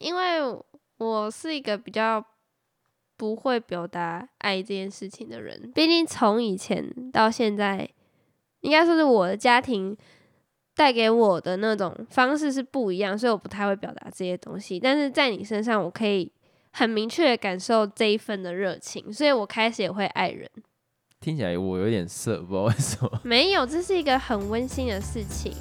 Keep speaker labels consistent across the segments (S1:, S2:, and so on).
S1: 因为我是一个比较不会表达爱这件事情的人，毕竟从以前到现在，应该说是我的家庭带给我的那种方式是不一样，所以我不太会表达这些东西。但是在你身上，我可以很明确的感受这一份的热情，所以我开始也会爱人。
S2: 听起来我有点色，不知道为什么。
S1: 没有，这是一个很温馨的事情。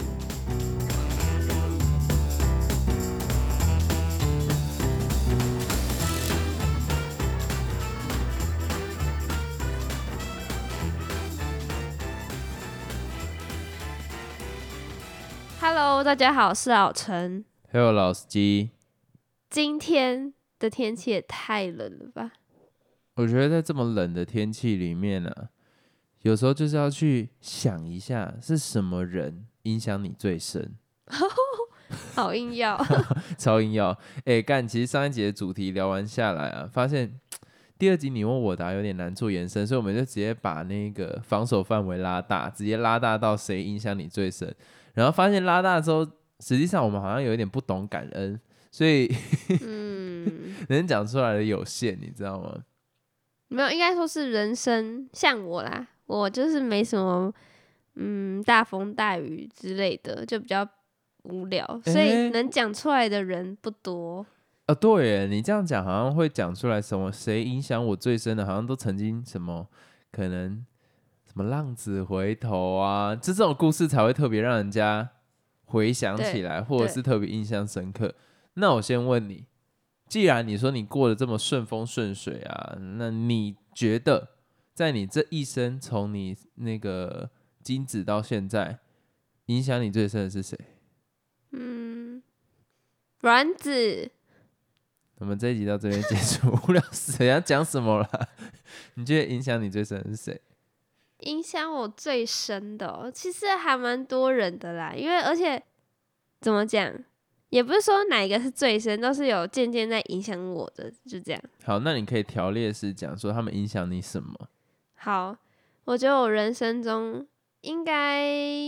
S1: Hello，大家好，我是老陈。
S2: Hello，老司机，
S1: 今天的天气也太冷了吧？
S2: 我觉得在这么冷的天气里面呢、有时候就是要去想一下是什么人影响你最深。
S1: 好硬要，
S2: 超硬要，哎、干！其实上一集的主题聊完下来啊，发现第二集你问我答有点难做延伸，所以我们就直接把那个防守范围拉大，直接拉大到谁影响你最深。然后发现拉大之后，实际上我们好像有一点不懂感恩，所以
S1: 嗯，
S2: 能讲出来的有限，你知道吗？
S1: 没有，应该说是人生像我啦，我就是没什么嗯大风大雨之类的，就比较无聊，所以能讲出来的人不多。
S2: 啊，对耶，你这样讲好像会讲出来什么？谁影响我最深的？好像都曾经什么可能什么浪子回头啊，就这种故事才会特别让人家回想起来，或者是特别印象深刻。那我先问你，既然你说你过得这么顺风顺水啊，那你觉得在你这一生，从你那个精子到现在，影响你最深的是谁？
S1: 嗯，卵子
S2: 我们这一集到这边结束，无聊死了，要讲什么了？你觉得影响你最深的是谁？
S1: 影响我最深的哦、其实还蛮多人的啦，因为而且怎么讲，也不是说哪一个是最深，都是有渐渐在影响我的，就这样。
S2: 好，那你可以条列式讲说他们影响你什么？
S1: 好，我觉得我人生中应该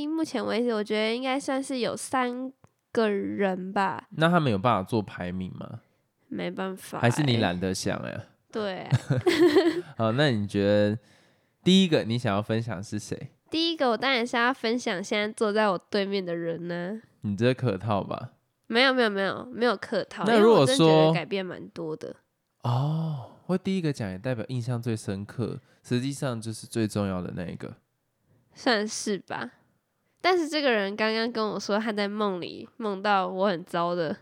S1: 目前为止，我觉得应该算是有三个人吧，
S2: 那他们有办法做排名吗？
S1: 没办法、
S2: 还是你
S1: 欸？
S2: 懒得想呀？
S1: 对啊、
S2: 好，那你觉得第一个你想要分享是谁？
S1: 第一个我当然是要分享现在坐在我对面的人呢、
S2: 你这客套吧？
S1: 没有没有没有没有客套，
S2: 那如果说
S1: 改变蛮多的。
S2: 哦，会第一个讲也代表印象最深刻，实际上就是最重要的那一个。
S1: 算是吧。但是这个人刚刚跟我说他在梦里梦到我很糟的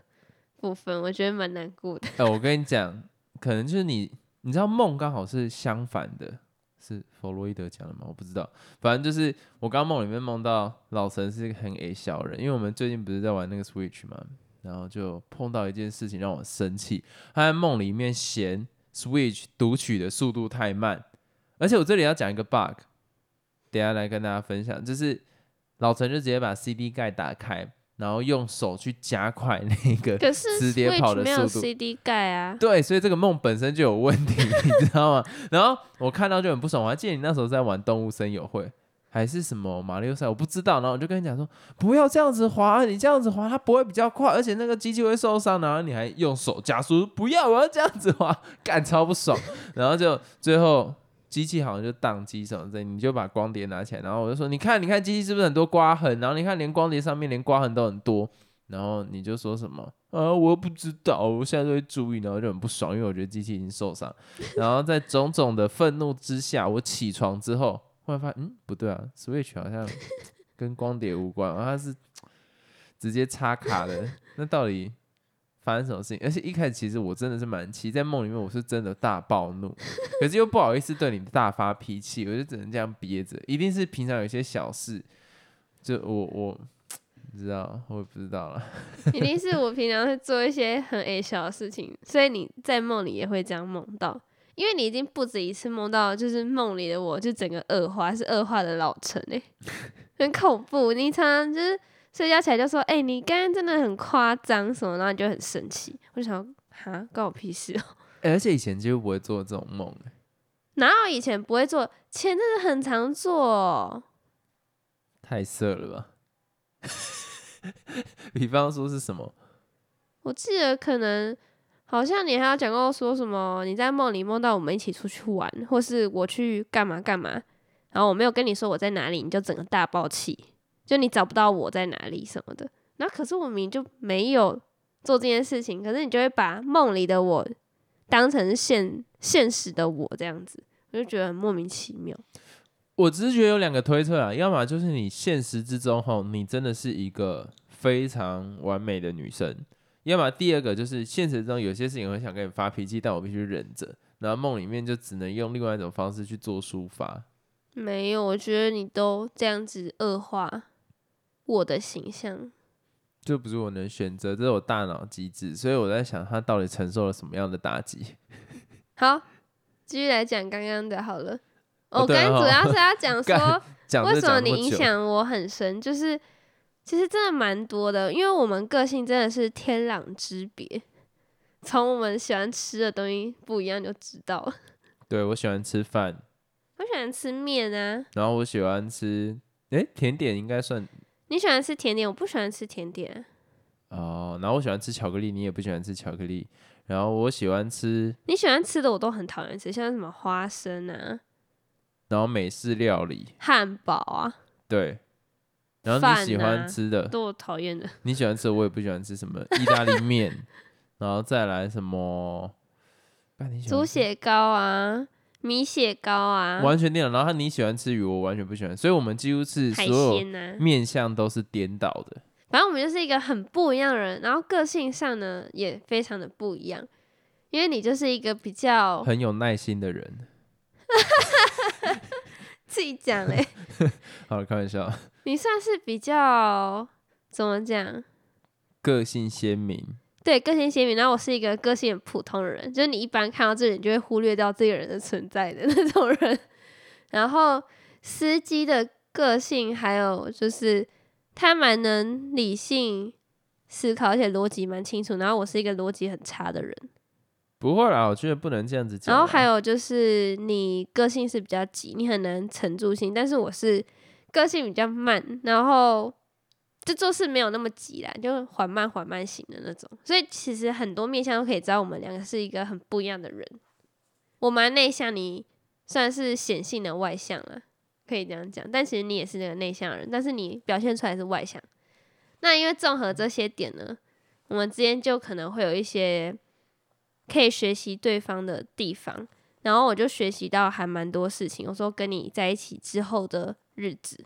S1: 部分，我觉得蛮难过的。
S2: 哎、我跟你讲，可能就是你，你知道梦刚好是相反的，是弗洛伊德讲的吗？我不知道，反正就是我刚梦里面梦到老陈是一个很 A 小人，因为我们最近不是在玩那个 Switch 嘛，然后就碰到一件事情让我生气，他在梦里面嫌 Switch 读取的速度太慢，而且我这里要讲一个 bug，等下来跟大家分享，就是老陈就直接把 CD 盖打开。然后用手去加快那个磁碟跑的
S1: 没有
S2: 速度
S1: CD 盖啊。
S2: 对，所以这个梦本身就有问题，你知道吗？然后我看到就很不爽，我还记得你那时候在玩动物森友会还是什么马里奥赛，我不知道。然后我就跟你讲说，不要这样子滑，你这样子滑它不会比较快，而且那个机器会受伤。然后你还用手加速，不要，我要这样子滑，干超不爽。然后就最后机器好像就宕机什么的，你就把光碟拿起来，然后我就说，你看，你看机器是不是很多刮痕？然后你看连光碟上面连刮痕都很多。然后你就说什么？啊，我又不知道，我现在都会注意，然后就很不爽，因为我觉得机器已经受伤。然后在种种的愤怒之下，我起床之后，忽然发现，嗯，不对啊，Switch 好像跟光碟无关，然后它是直接插卡的。那到底发生什么事情？而且一开始其实我真的是蛮气，在梦里面我是真的大暴怒，可是又不好意思对你大发脾气，我就只能这样憋着。一定是平常有些小事，就我我不知道，我也不知道了。
S1: 一定是我平常会做一些很 A 小的事情，所以你在梦里也会这样梦到，因为你已经不止一次梦到，就是梦里的我就整个恶化，是恶化的老陈哎、很恐怖。你常常就是睡觉起来就说，哎、你刚刚真的很夸张什么，然后你就很生气。我就想，哈，关我屁事哦、
S2: 欸而且以前几乎不会做这种梦、欸
S1: 哪有以前不会做，前阵子很常做哦、
S2: 太色了吧？比方说是什么？
S1: 我记得可能好像你还有讲过说什么你在梦里梦到我们一起出去玩，或是我去干嘛干嘛，然后我没有跟你说我在哪里，你就整个大爆气，就你找不到我在哪里什么的。那可是我明明就没有做这件事情，可是你就会把梦里的我当成现现实的我这样子，我就觉得很莫名其妙。
S2: 我只是觉得有两个推测啊，要么就是你现实之中吼，你真的是一个非常完美的女生；要么第二个就是现实中有些事情我想跟你发脾气，但我必须忍着，然后梦里面就只能用另外一种方式去做抒发。
S1: 没有，我觉得你都这样子恶化我的形象。
S2: 就不是我能选择，这是我大脑机制，所以我在想他到底承受了什么样的打击。
S1: 好，继续来讲刚刚的好了。我刚刚主要是要讲 说，
S2: 讲
S1: 为什么你影响我很深，就是其实真的蛮多的，因为我们个性真的是天壤之别，从我们喜欢吃的东西不一样就知道了。
S2: 对我喜欢吃饭，
S1: 我喜欢吃面啊，
S2: 然后我喜欢吃，诶，甜点应该算
S1: 你喜欢吃甜点，我不喜欢吃甜点。啊、
S2: 哦，然后我喜欢吃巧克力，你也不喜欢吃巧克力，然后我喜欢吃，
S1: 你喜欢吃的我都很讨厌吃，像什么花生啊、
S2: 然后美式料理，
S1: 汉堡啊，
S2: 对，然后你喜欢
S1: 啊
S2: 吃的，
S1: 都我讨厌的。
S2: 你喜欢吃的我也不喜欢吃什么意大利面，然后再来什么，干你喜欢吃
S1: 猪血糕啊，米血糕啊，
S2: 完全颠倒，然后你喜欢吃鱼，我完全不喜欢，所以我们几乎是
S1: 海
S2: 所有面相都是颠倒的。
S1: 反正我们就是一个很不一样的人，然后个性上呢也非常的不一样。因为你就是一个比较
S2: 很有耐心的人。
S1: 自己讲嘞，
S2: 好了，开玩笑，
S1: 你算是比较怎么讲？
S2: 个性鲜明，
S1: 对，个性鲜明，然后我是一个个性很普通的人，就是你一般看到这个人，你就会忽略掉这个人的存在的 那种人。然后司机的个性，还有就是他蛮能理性思考，而且逻辑蛮清楚。然后我是一个逻辑很差的人。
S2: 不会啦，我觉得不能这样子讲啊。
S1: 然后还有就是你个性是比较急，你很难沉住心，但是我是个性比较慢，然后就做事没有那么急啦，就缓慢缓慢型的那种。所以其实很多面向都可以知道我们两个是一个很不一样的人。我蛮内向，你算是显性的外向了，可以这样讲。但其实你也是那个内向人，但是你表现出来是外向。那因为综合这些点呢，我们之间就可能会有一些可以学习对方的地方，然后我就学习到还蛮多事情。有时候跟你在一起之后的日子，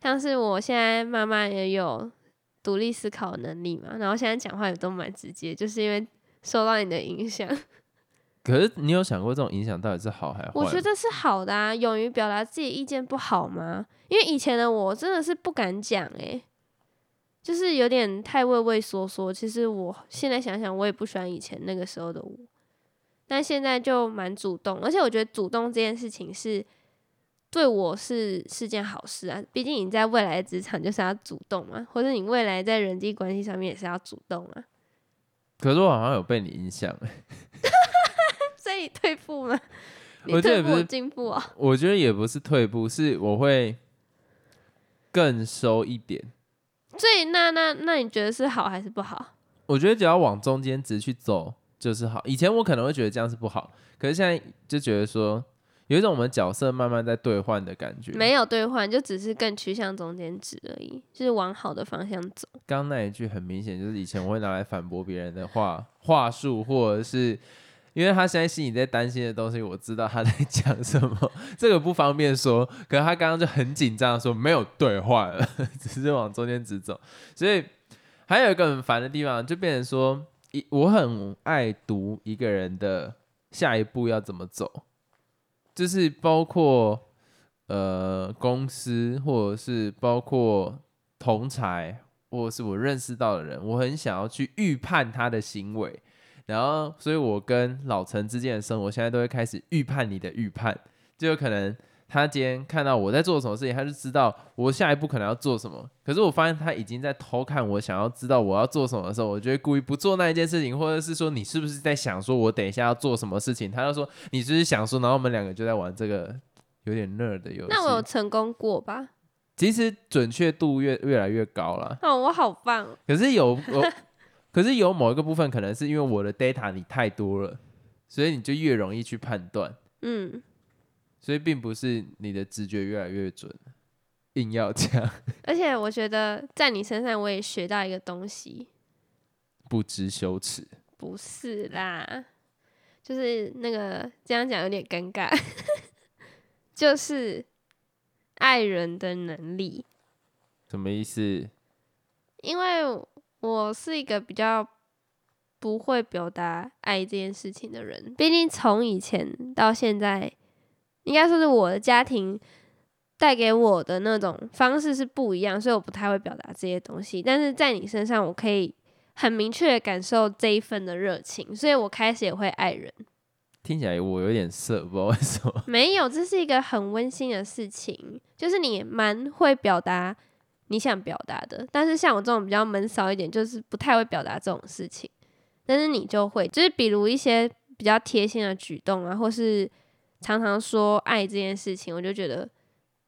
S1: 像是我现在慢慢也有独立思考能力嘛，然后现在讲话也都蛮直接，就是因为受到你的影响。
S2: 可是你有想过这种影响到底是好还是坏？
S1: 我觉得是好的啊，勇于表达自己意见不好吗？因为以前的我真的是不敢讲诶、就是有点太畏畏缩缩。其实我现在想想，我也不喜欢以前那个时候的我，但现在就蛮主动，而且我觉得主动这件事情是对我是是件好事啊。毕竟你在未来的职场就是要主动嘛，或者你未来在人际关系上面也是要主动啊。
S2: 可是我好像有被你影响、欸，
S1: 所以你退步吗？你
S2: 我觉得也不是
S1: 退步进步啊、
S2: 我觉得也不是退步，是我会更收一点。
S1: 所以那那那你觉得是好还是不好？
S2: 我觉得只要往中间值去走就是好。以前我可能会觉得这样是不好，可是现在就觉得说有一种我们角色慢慢在兑换的感觉。
S1: 没有兑换，就只是更趋向中间值而已，就是往好的方向走。
S2: 刚刚那一句很明显就是以前我会拿来反驳别人的话话术，或者是因为他现在心里在担心的东西，我知道他在讲什么，这个不方便说。可是他刚刚就很紧张地说没有兑换了，只是往中间值走。所以还有一个很烦的地方，就变成说，一我很爱读一个人的下一步要怎么走，就是包括呃公司，或者是包括同才，或者是我认识到的人，我很想要去预判他的行为，然后，所以我跟老陈之间的生活，现在都会开始预判你的预判，就有可能他今天看到我在做什么事情，他就知道我下一步可能要做什么。可是我发现他已经在偷看我，想要知道我要做什么的时候，我就会故意不做那一件事情，或者是说你是不是在想说我等一下要做什么事情？他就说你是不是想说，然后我们两个就在玩这个有点 nerd 的游戏。
S1: 那我有成功过吧？
S2: 其实准确度越越来越高了。
S1: 哦，我好棒哦！
S2: 可是有我可是有某一个部分可能是因为我的 data 你太多了，所以你就越容易去判断，
S1: 嗯，
S2: 所以并不是你的直觉越来越准，硬要这样
S1: 而且我觉得在你身上我也学到一个东西，
S2: 不知羞耻。
S1: 不是啦，就是那个这样讲有点尴尬，就是爱人的能力。
S2: 什么意思？
S1: 因为我是一个比较不会表达爱这件事情的人，毕竟从以前到现在，应该说是我的家庭带给我的那种方式是不一样，所以我不太会表达这些东西。但是在你身上，我可以很明确的感受这一份的热情，所以我开始也会爱人。
S2: 听起来我有点色，不知道为什么。
S1: 没有，这是一个很温馨的事情，就是你蛮会表达你想表达的，但是像我这种比较闷骚一点，就是不太会表达这种事情，但是你就会，就是比如一些比较贴心的举动啊，或是常常说爱这件事情，我就觉得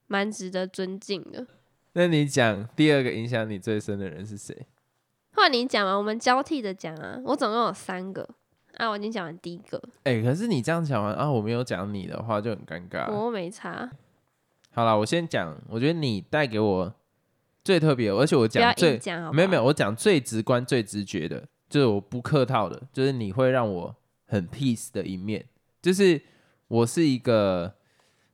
S1: 蛮值得尊敬的。
S2: 那你讲第二个影响你最深的人是谁？
S1: 换你讲啊，我们交替着讲啊，我总共有三个啊，我已经讲完第一个，
S2: 哎、可是你这样讲完啊，我没有讲你的话就很尴尬。
S1: 我又没差，
S2: 好了，我先讲，我觉得你带给我最特别，而且我讲最？没有没有，我讲最直观、最直觉的，就是我不客套的，就是你会让我很 peace 的一面，就是我是一个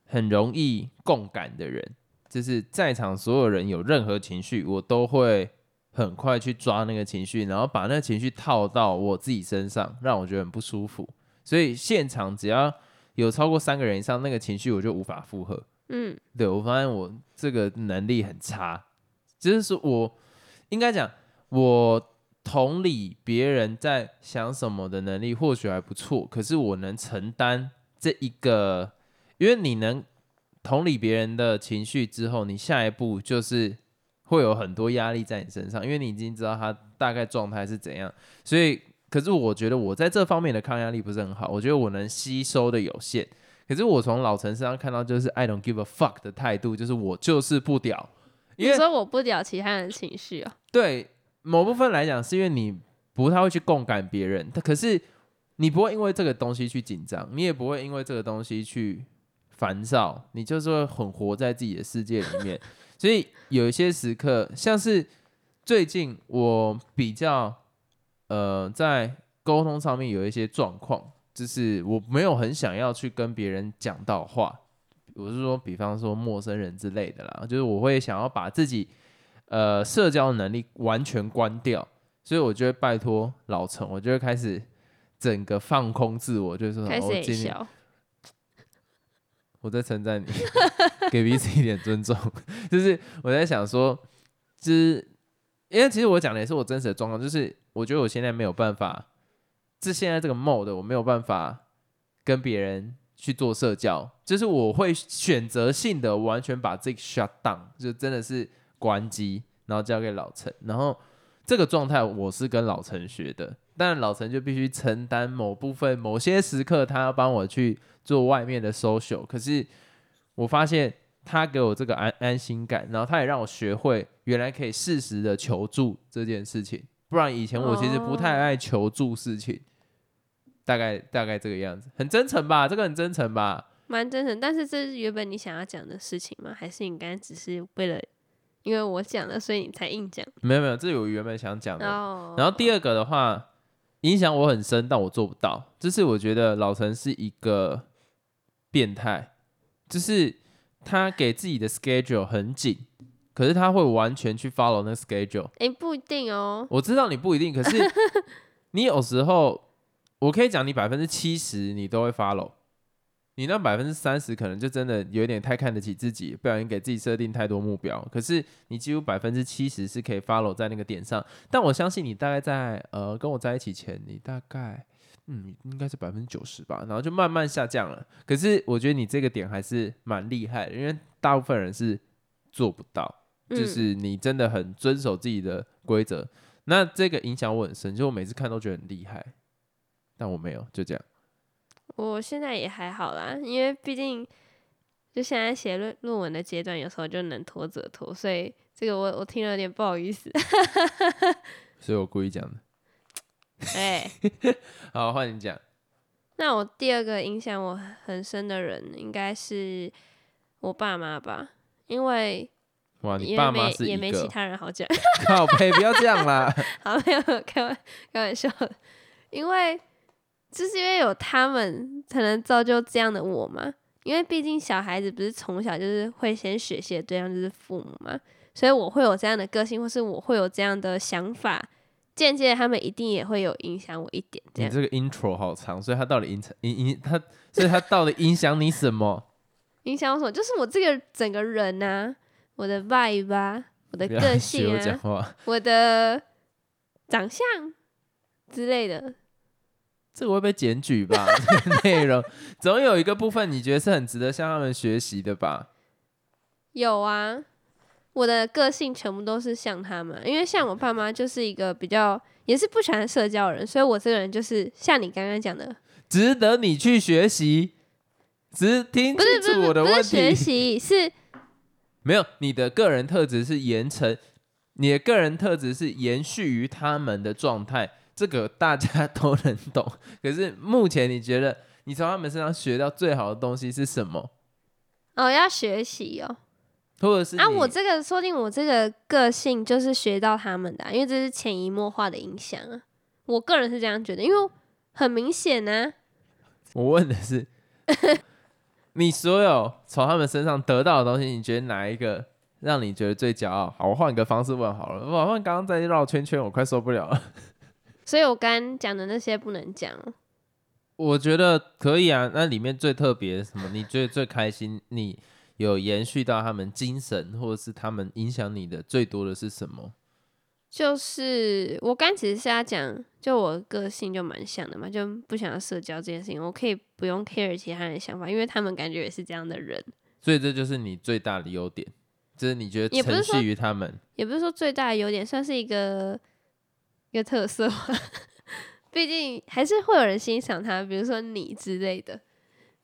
S2: 很容易共感的人，就是在场所有人有任何情绪，我都会很快去抓那个情绪，然后把那个情绪套到我自己身上，让我觉得很不舒服。所以现场只要有超过三个人以上，那个情绪我就无法负荷。
S1: 嗯
S2: 对我发现我这个能力很差，就是说我应该讲我同理别人在想什么的能力或许还不错，可是我能承担这一个，因为你能同理别人的情绪之后，你下一步就是会有很多压力在你身上，因为你已经知道他大概状态是怎样，所以可是我觉得我在这方面的抗压力不是很好，我觉得我能吸收的有限。可是我从老陈身上看到，就是 I don't give a fuck 的态度，就是我就是不屌，因为
S1: 你说我不屌其他人的情绪哦、
S2: 对某部分来讲，是因为你不太会去共感别人，但可是你不会因为这个东西去紧张，你也不会因为这个东西去烦躁，你就是会很活在自己的世界里面。所以有一些时刻，像是最近我比较呃在沟通上面有一些状况，就是我没有很想要去跟别人讲到话，我是说，比方说陌生人之类的啦，就是我会想要把自己呃社交能力完全关掉，所以我就会拜托老陈，我就会开始整个放空自我，就是说，我今我在称赞你，给彼此一点尊重。就是我在想说，就是因为其实我讲的也是我真实的状况，就是我觉得我现在没有办法，这现在这个 mode 我没有办法跟别人去做社交，就是我会选择性的完全把这个 shut down，就真的是关机，然后交给老陈，然后这个状态我是跟老陈学的，但老陈就必须承担某部分某些时刻，他要帮我去做外面的 social，可是我发现他给我这个安安心感，然后他也让我学会原来可以适时的求助这件事情，不然以前我其实不太爱求助事情，大概大概这个样子，很真诚吧？这个很真诚吧？
S1: 蛮真诚。但是这是原本你想要讲的事情吗？还是你刚才只是为了因为我讲了，所以你才硬讲？
S2: 没有没有，这是我原本想讲的。
S1: 哦，
S2: 然后第二个的话，影响我很深，但我做不到。就是我觉得老陈是一个变态，就是他给自己的 schedule 很紧，可是他会完全去 follow 那 schedule。
S1: 诶，不一定哦。
S2: 我知道你不一定，可是 你有时候，我可以讲你百分之七十你都会 follow，你那百分之三十可能就真的有点太看得起自己，不小心给自己设定太多目标。可是你几乎百分之七十是可以 follow 在那个点上，但我相信你大概在呃跟我在一起前，你大概嗯应该是百分之九十吧，然后就慢慢下降了。可是我觉得你这个点还是蛮厉害的，因为大部分人是做不到。就
S1: 嗯
S2: 是你真的很遵守自己的规则，那这个影响我很深，就我每次看都觉得很厉害，但我没有，就这样。
S1: 我现在也还好啦，因为毕竟就现在写论论文的阶段，有时候就能拖则拖，所以这个我我听了有点不好意思。
S2: 所以我故意讲的。
S1: 哎、
S2: 好，换你讲。
S1: 那我第二个影响我很深的人，应该是我爸妈吧，因为
S2: 哇，你
S1: 也
S2: 爸妈是
S1: 也没其他人好讲。
S2: 靠背，不要这样啦。
S1: 好，没有开玩开玩笑的，因为就是因为有他们才能造就这样的我嘛。因为毕竟小孩子不是从小就是会先学习的对象就是父母嘛，所以我会有这样的个性，或是我会有这样的想法，间接他们一定也会有影响我一点。这样
S2: 你这个 intro 好长，所以他到底影响影影他，所以他到底影响你什么？
S1: 影响我什么？就是我这个整个人呐、我的 vibe 啊，我的个性我的长相之类的。
S2: 这个会被检举吧？这个内容总有一个部分你觉得是很值得向他们学习的吧？
S1: 有啊，我的个性全部都是像他们，因为像我爸妈就是一个比较也是不喜欢社交人，所以我这个人就是像你刚刚讲的，
S2: 值得你去学习。只是听清楚我的问
S1: 不是学，习，是
S2: 没有你的个人特质是延承，你的个人特质是延续于他们的状态，这个大家都能懂。可是目前你觉得你从他们身上学到最好的东西是什么？
S1: 哦要学习哦。啊，
S2: 或者是啊
S1: 我这个说定我这个个性就是学到他们的啊、因为这是潜移默化的影响啊。我个人是这样觉得，因为很明显呢、
S2: 我问的是，你所有从他们身上得到的东西，你觉得哪一个让你觉得最骄傲？好，我换个方式问好了。我好像刚刚在绕圈圈，我快受不了了。
S1: 所以我刚刚讲的那些不能讲哦。
S2: 我觉得可以啊，那里面最特别的什么？你觉得最开心？你有延续到他们精神，或者是他们影响你的最多的是什么？
S1: 就是我刚其实是要讲，就我个性就蛮像的嘛，就不想要社交这件事情，我可以不用 care 其他人的想法，因为他们感觉也是这样的人，
S2: 所以这就是你最大的优点，就是你觉得承
S1: 也不是说
S2: 于他们。
S1: 也不是说最大的优点，算是一个一个特色吧。毕竟还是会有人欣赏他，比如说你之类的。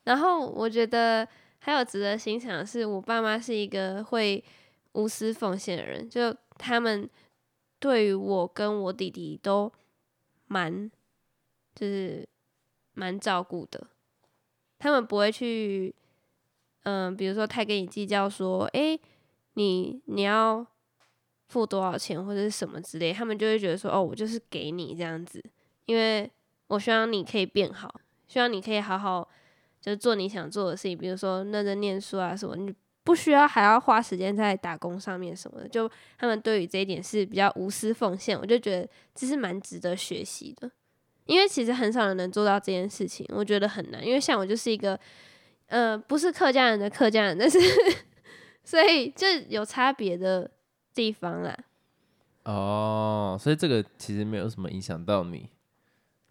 S1: 然后我觉得还有值得欣赏的是，我爸妈是一个会无私奉献的人，就他们对于我跟我弟弟都蛮就是蛮照顾的，他们不会去嗯，比如说太跟你计较说，诶，你你要付多少钱或者是什么之类，他们就会觉得说，哦，我就是给你这样子，因为我希望你可以变好，希望你可以好好就是做你想做的事情，比如说认真念书啊什么，你不需要还要花时间在打工上面什么的，就他们对于这一点是比较无私奉献，我就觉得这是蛮值得学习的，因为其实很少人能做到这件事情，我觉得很难，因为像我就是一个。呃，不是客家人的客家人，但是 所以就有差别的地方啦。
S2: 哦，所以这个其实没有什么影响到你。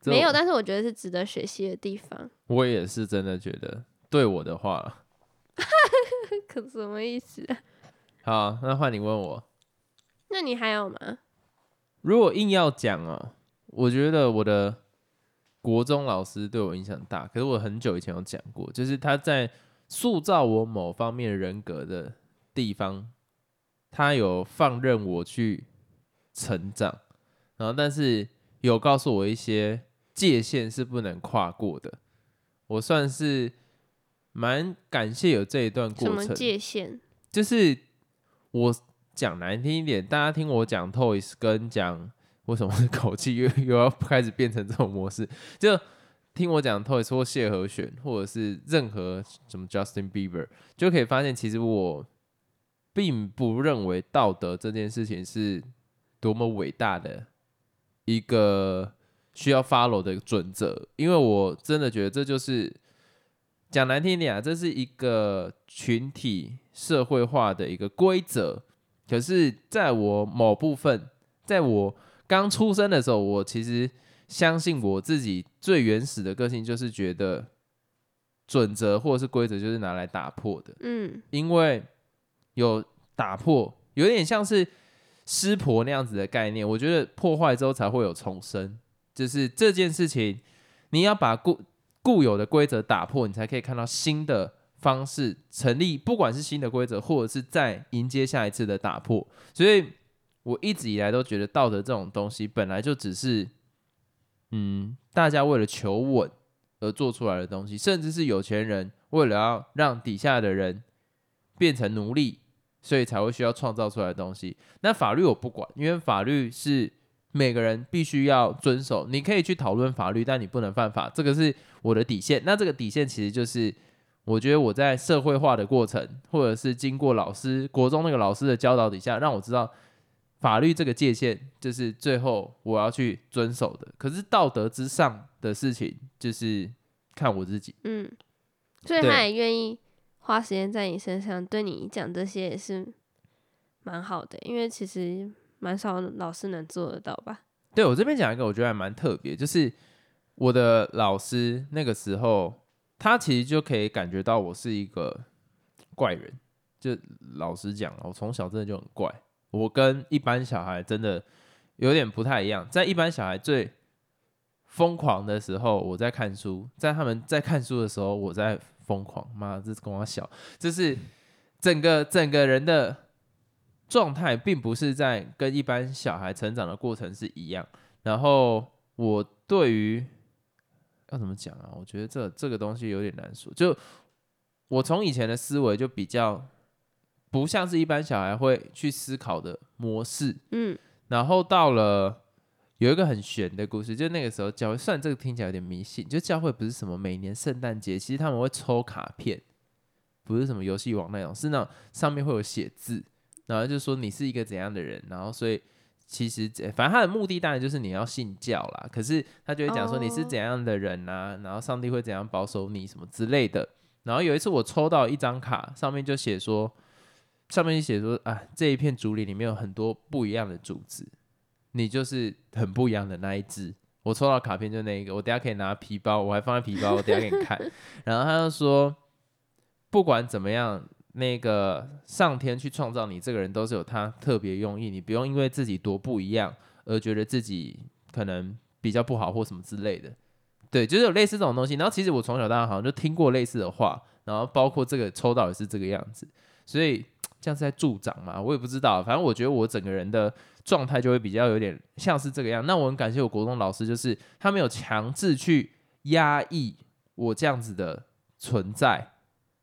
S1: 没有，但是我觉得是值得学习的地方。
S2: 我也是真的觉得，对我的话，
S1: 可什么意思啊？
S2: 好，那换你问我。
S1: 那你还有吗？
S2: 如果硬要讲哦，我觉得我的国中老师对我影响大，可是我很久以前有讲过，就是他在塑造我某方面人格的地方，他有放任我去成长，然后但是有告诉我一些界限是不能跨过的，我算是蛮感谢有这一段过
S1: 什么
S2: 程。
S1: 界限？
S2: 就是我讲难听一点，大家听我讲 Toys 跟讲为什么是口气又又要开始变成这种模式，就听我讲 Toys 或谢和弦，或者是任何什么 Justin Bieber，就可以发现其实我并不认为道德这件事情是多么伟大的一个需要 follow 的准则，因为我真的觉得这就是讲难听点啊，这是一个群体社会化的一个规则。可是，在我某部分，在我刚出生的时候，我其实相信我自己最原始的个性，就是觉得准则或者是规则就是拿来打破的。
S1: 嗯，
S2: 因为有打破，有点像是湿婆那样子的概念。我觉得破坏之后才会有重生，就是这件事情，你要把固固有的规则打破，你才可以看到新的方式成立。不管是新的规则，或者是再迎接下一次的打破。所以我一直以来都觉得道德这种东西本来就只是嗯，大家为了求稳而做出来的东西，甚至是有钱人为了要让底下的人变成奴隶，所以才会需要创造出来的东西。那法律我不管，因为法律是每个人必须要遵守。你可以去讨论法律，但你不能犯法，这个是我的底线。那这个底线其实就是，我觉得我在社会化的过程，或者是经过老师国中那个老师的教导底下，让我知道。法律这个界限，就是最后我要去遵守的。可是道德之上的事情，就是看我自己。
S1: 嗯，所以他也愿意花时间在你身上，对你讲这些也是蛮好的，因为其实蛮少老师能做得到吧。
S2: 对我这边讲一个，我觉得还蛮特别，就是我的老师那个时候，他其实就可以感觉到我是一个怪人。就老实讲，我从小真的就很怪，我跟一般小孩真的有点不太一样。在一般小孩最疯狂的时候，我在看书；在他们在看书的时候，我在疯狂。妈，这是跟我小，就是整个整个人的状态，并不是在跟一般小孩成长的过程是一样。然后我对于要怎么讲啊？我觉得这这个东西有点难说。就我从以前的思维就比较不像是一般小孩会去思考的模式，
S1: 嗯，
S2: 然后到了有一个很玄的故事，就那个时候教会，虽然这个听起来有点迷信，就教会不是什么每年圣诞节，其实他们会抽卡片，不是什么游戏王那种，是那种上面会有写字，然后就说你是一个怎样的人，然后所以其实反正他的目的当然就是你要信教啦，可是他就会讲说你是怎样的人啊，然后上帝会怎样保守你什么之类的。然后有一次我抽到一张卡，上面就写说，上面就写说啊，这一片竹林里面有很多不一样的竹子，你就是很不一样的那一只。我抽到卡片就那一个，我等下可以拿皮包，我还放在皮包，我等下给你看。然后他就说，不管怎么样，那个上天去创造你这个人都是有他特别用意，你不用因为自己多不一样而觉得自己可能比较不好或什么之类的。对，就是有类似这种东西。然后其实我从小到大好像就听过类似的话，然后包括这个抽到也是这个样子，所以 这样是在助长嘛？我也不知道，反正我觉得我整个人的状态就会比较有点像是这个样。那我很感谢我国中老师，就是他没有强制去压抑我这样子的存在，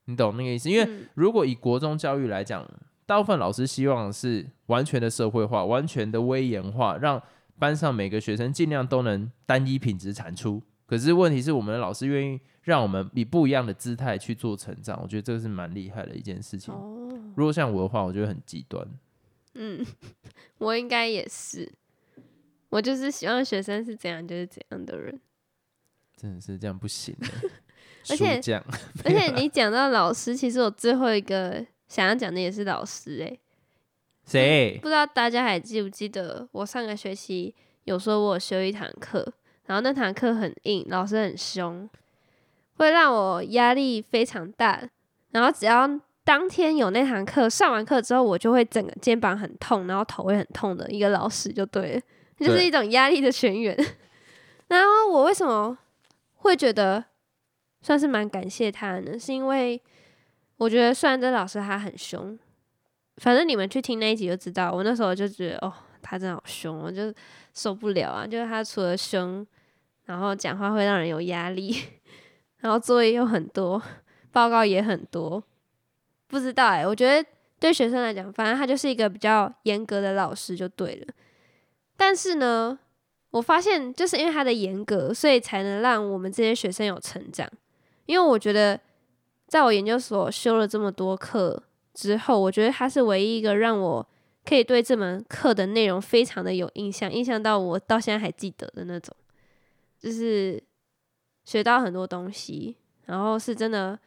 S2: 你懂那个意思？因为
S1: 嗯
S2: 如果以国中教育来讲，大部分老师希望是完全的社会化、完全的威严化，让班上每个学生尽量都能单一品质产出。可是问题是我们的老师愿意让我们以不一样的姿态去做成长，我觉得这个是蛮厉害的一件事情。
S1: 哦，
S2: 如果像我的话，我觉得很极端。
S1: 嗯，我应该也是，我就是希望学生是怎样就是怎样的人。
S2: 真的是这样不行的
S1: 而且而且你讲到老师，其实我最后一个想要讲的也是老师诶、
S2: 谁
S1: 不知道大家还记不记得，我上个学期有说我有修一堂课，然后那堂课很硬，老师很凶，会让我压力非常大。然后只要当天有那堂课，上完课之后，我就会整个肩膀很痛，然后头会很痛的一个老师就对了，就是一种压力的泉源。然后我为什么会觉得算是蛮感谢他呢？是因为我觉得虽然这老师他很凶，反正你们去听那一集就知道，我那时候就觉得哦，他真的好凶，我就受不了啊！就是他除了凶，然后讲话会让人有压力，然后作业又很多，报告也很多，不知道哎、我觉得对学生来讲，反正他就是一个比较严格的老师就对了。但是呢，我发现就是因为他的严格，所以才能让我们这些学生有成长。因为我觉得，在我研究所修了这么多课之后，我觉得他是唯一一个让我可以对这门课的内容非常的有印象，印象到我到现在还记得的那种，就是学到很多东西，然后是真的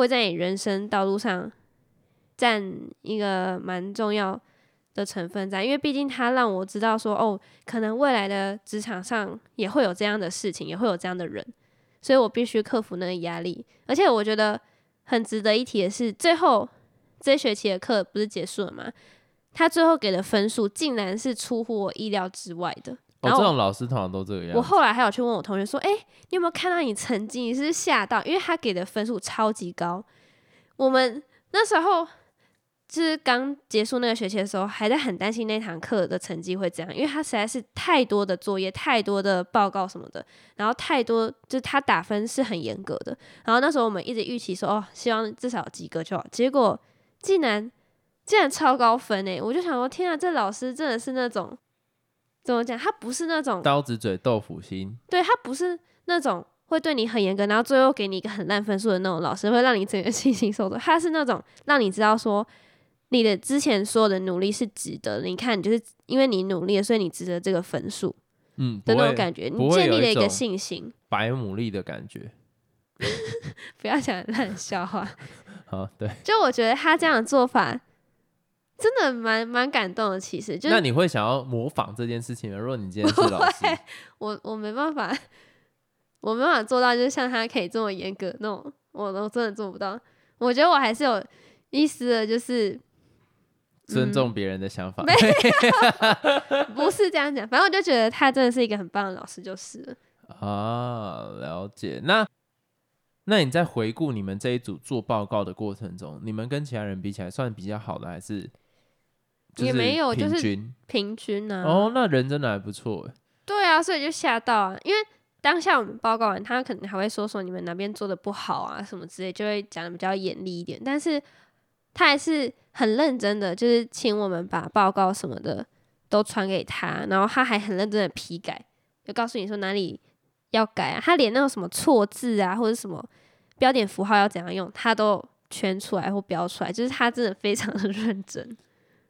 S1: 会在你人生道路上占一个蛮重要的成分在，因为毕竟他让我知道说，哦，可能未来的职场上也会有这样的事情，也会有这样的人，所以我必须克服那个压力。而且我觉得很值得一提的是，最后这学期的课不是结束了吗？他最后给的分数竟然是出乎我意料之外的。
S2: 哦，
S1: 然后
S2: 这种老师通常都这个样。
S1: 我后来还有去问我同学说：“哎、你有没有看到你成绩？你是不是吓到？因为他给的分数超级高。我们那时候就是刚结束那个学期的时候，还在很担心那堂课的成绩会怎样，因为他实在是太多的作业、太多的报告什么的，然后太多就是他打分是很严格的。然后那时候我们一直预期说，哦，希望至少及格就好。结果竟然竟然超高分诶！我就想说，天啊，这老师真的是那种怎么讲？他不是那种
S2: 刀子嘴豆腐心，
S1: 对他不是那种会对你很严格，然后最后给你一个很烂分数的那种老师，会让你整个 信心受挫。他是那种让你知道说。你的之前所有的努力是值得的，你看，你就是因为你努力了，所以你值得这个分数，
S2: 嗯，
S1: 的那种感觉，你建立了一个信心，
S2: 白努力的感觉。
S1: 不要讲烂笑话。
S2: 好，对，
S1: 就我觉得他这样的做法真的蛮蛮感动的。其实，就
S2: 那你会想要模仿这件事情吗？如果你今天是老师，
S1: 我我没办法，我没办法做到，就是像他可以这么严格那种，我我真的做不到。我觉得我还是有意思的，就是。
S2: 尊重别人的想法，
S1: 不是这样讲。反正我就觉得他真的是一个很棒的老师，就是了。
S2: 啊，了解。那那你在回顾你们这一组做报告的过程中，你们跟其他人比起来，算比较好的还是？
S1: 也没有，就是
S2: 平均
S1: 平均啊。
S2: 哦，那人真的还不错。
S1: 对啊，所以就吓到啊，因为当下我们报告完，他可能还会说说你们哪边做的不好啊，什么之类，就会讲的比较严厉一点。但是他还是。很认真的，就是请我们把报告什么的都传给他，然后他还很认真的批改，就告诉你说哪里要改啊。他连那种什么错字啊，或者什么标点符号要怎样用，他都圈出来或标出来，就是他真的非常的 认真。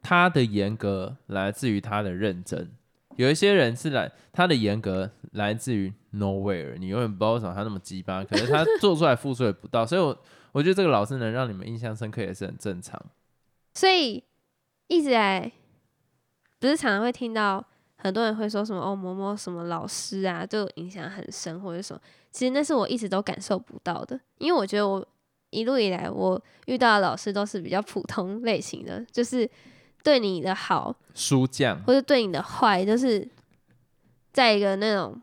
S2: 他的严格来自于他的认真，有一些人是来他的严格来自于 nowhere，你永远不知道为什么他那么鸡巴，可是他做出来付出也不到，所以我 我觉得这个老师能让你们印象深刻也是很正常。
S1: 所以一直来，不是常常会听到很多人会说什么哦，某某什么老师啊，就影响很深，或者什么。其实那是我一直都感受不到的，因为我觉得我一路以来我遇到的老师都是比较普通类型的，就是对你的好，
S2: 书匠，
S1: 或者对你的坏，就是在一个那种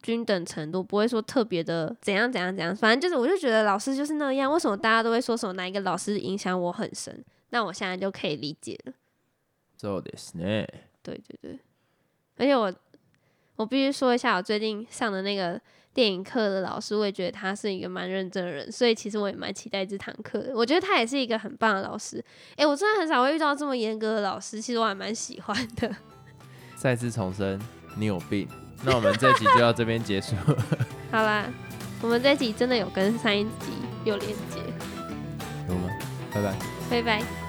S1: 均等程度，不会说特别的怎样怎样怎样。反正就是，我就觉得老师就是那样。为什么大家都会说什么哪一个老师影响我很深？那我现在就可以理解了。
S2: そうですね。
S1: 对对对，而且我我必须说一下，我最近上的那个 电影课的老师，我也觉得他是一个蛮认真的人，所以其实我也蛮期待这堂课的。我觉得他也是一个很棒的老师。哎，我真的很少会遇到这么严格的老师，其实我还蛮喜欢的。
S2: 再次重申，你有病。那我们这集就到这边结束。
S1: 好啦，我们这集真的有跟上一集有连接。
S2: 有吗？拜拜。
S1: 拜拜。